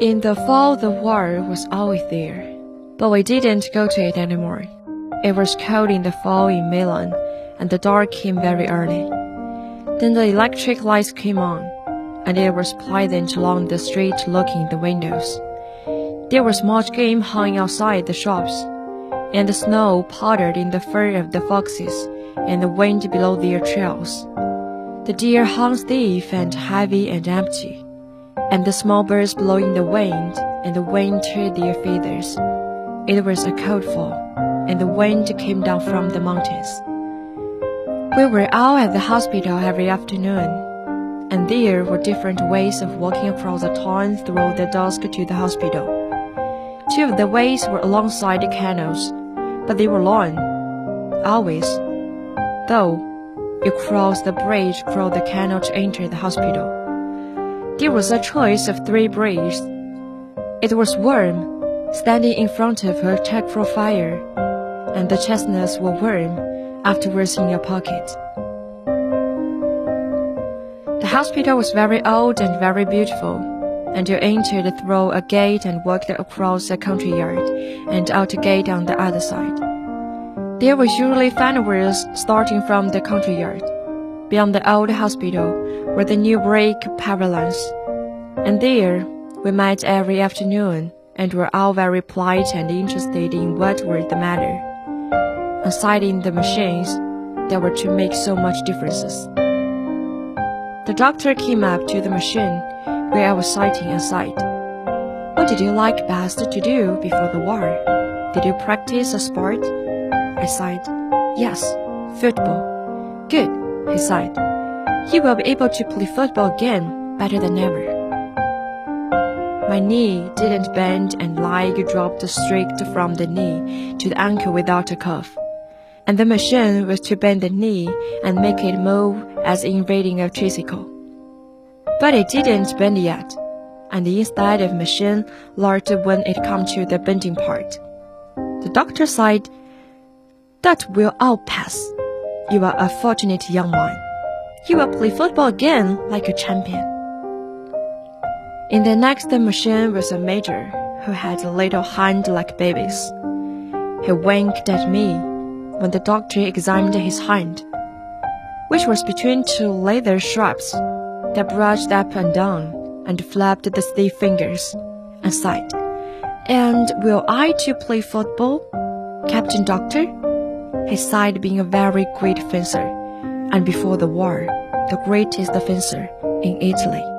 In the fall, the war was always there, but we didn't go to it anymore. It was cold in the fall in Milan, and the dark came very early. Then the electric lights came on, and it was pleasant along the street looking in the windows. There was much game hung outside the shops, and the snow powdered in the fur of the foxes, and the wind below their trails. The deer hung stiff and heavy and empty and the small birds blowing the wind, and the wind turned their feathers. It was a cold fall, and the wind came down from the mountains. We were all at the hospital every afternoon, and there were different ways of walking across the town through the dusk to the hospital. Two of the ways were alongside the canals, but they were long. Always, though, you crossed the bridge across the canal to enter the hospital. There was a choice of three bridges. It was warm, standing in front of her check for fire, and the chestnuts were warm afterwards in your pocket. The hospital was very old and very beautiful, and you entered through a gate and walked across a country yard and out a gate on the other side. There were usually fireworks starting from the country yard. Beyond the old hospital were the new brick pavilions, and there we met every afternoon and were all very polite and interested in what was the matter. Aside in the machines, that were to make so much differences. The doctor came up to the machine where I was sitting and said, What did you like best to do before the war? Did you practice a sport? I said, Yes, football. Good he said. He will be able to play football again better than ever. My knee didn't bend and leg dropped straight from the knee to the ankle without a cuff. And the machine was to bend the knee and make it move as in riding a tricycle. But it didn't bend yet, and instead of machine learned when it come to the bending part. The doctor said, That will all pass. You are a fortunate young one. You will play football again like a champion. In the next machine was a major who had a little hand like babies. He winked at me when the doctor examined his hand, which was between two leather straps that brushed up and down and flapped the stiff fingers, and sighed. And will I too play football, Captain Doctor? His side being a very great fencer, and before the war, the greatest fencer in Italy.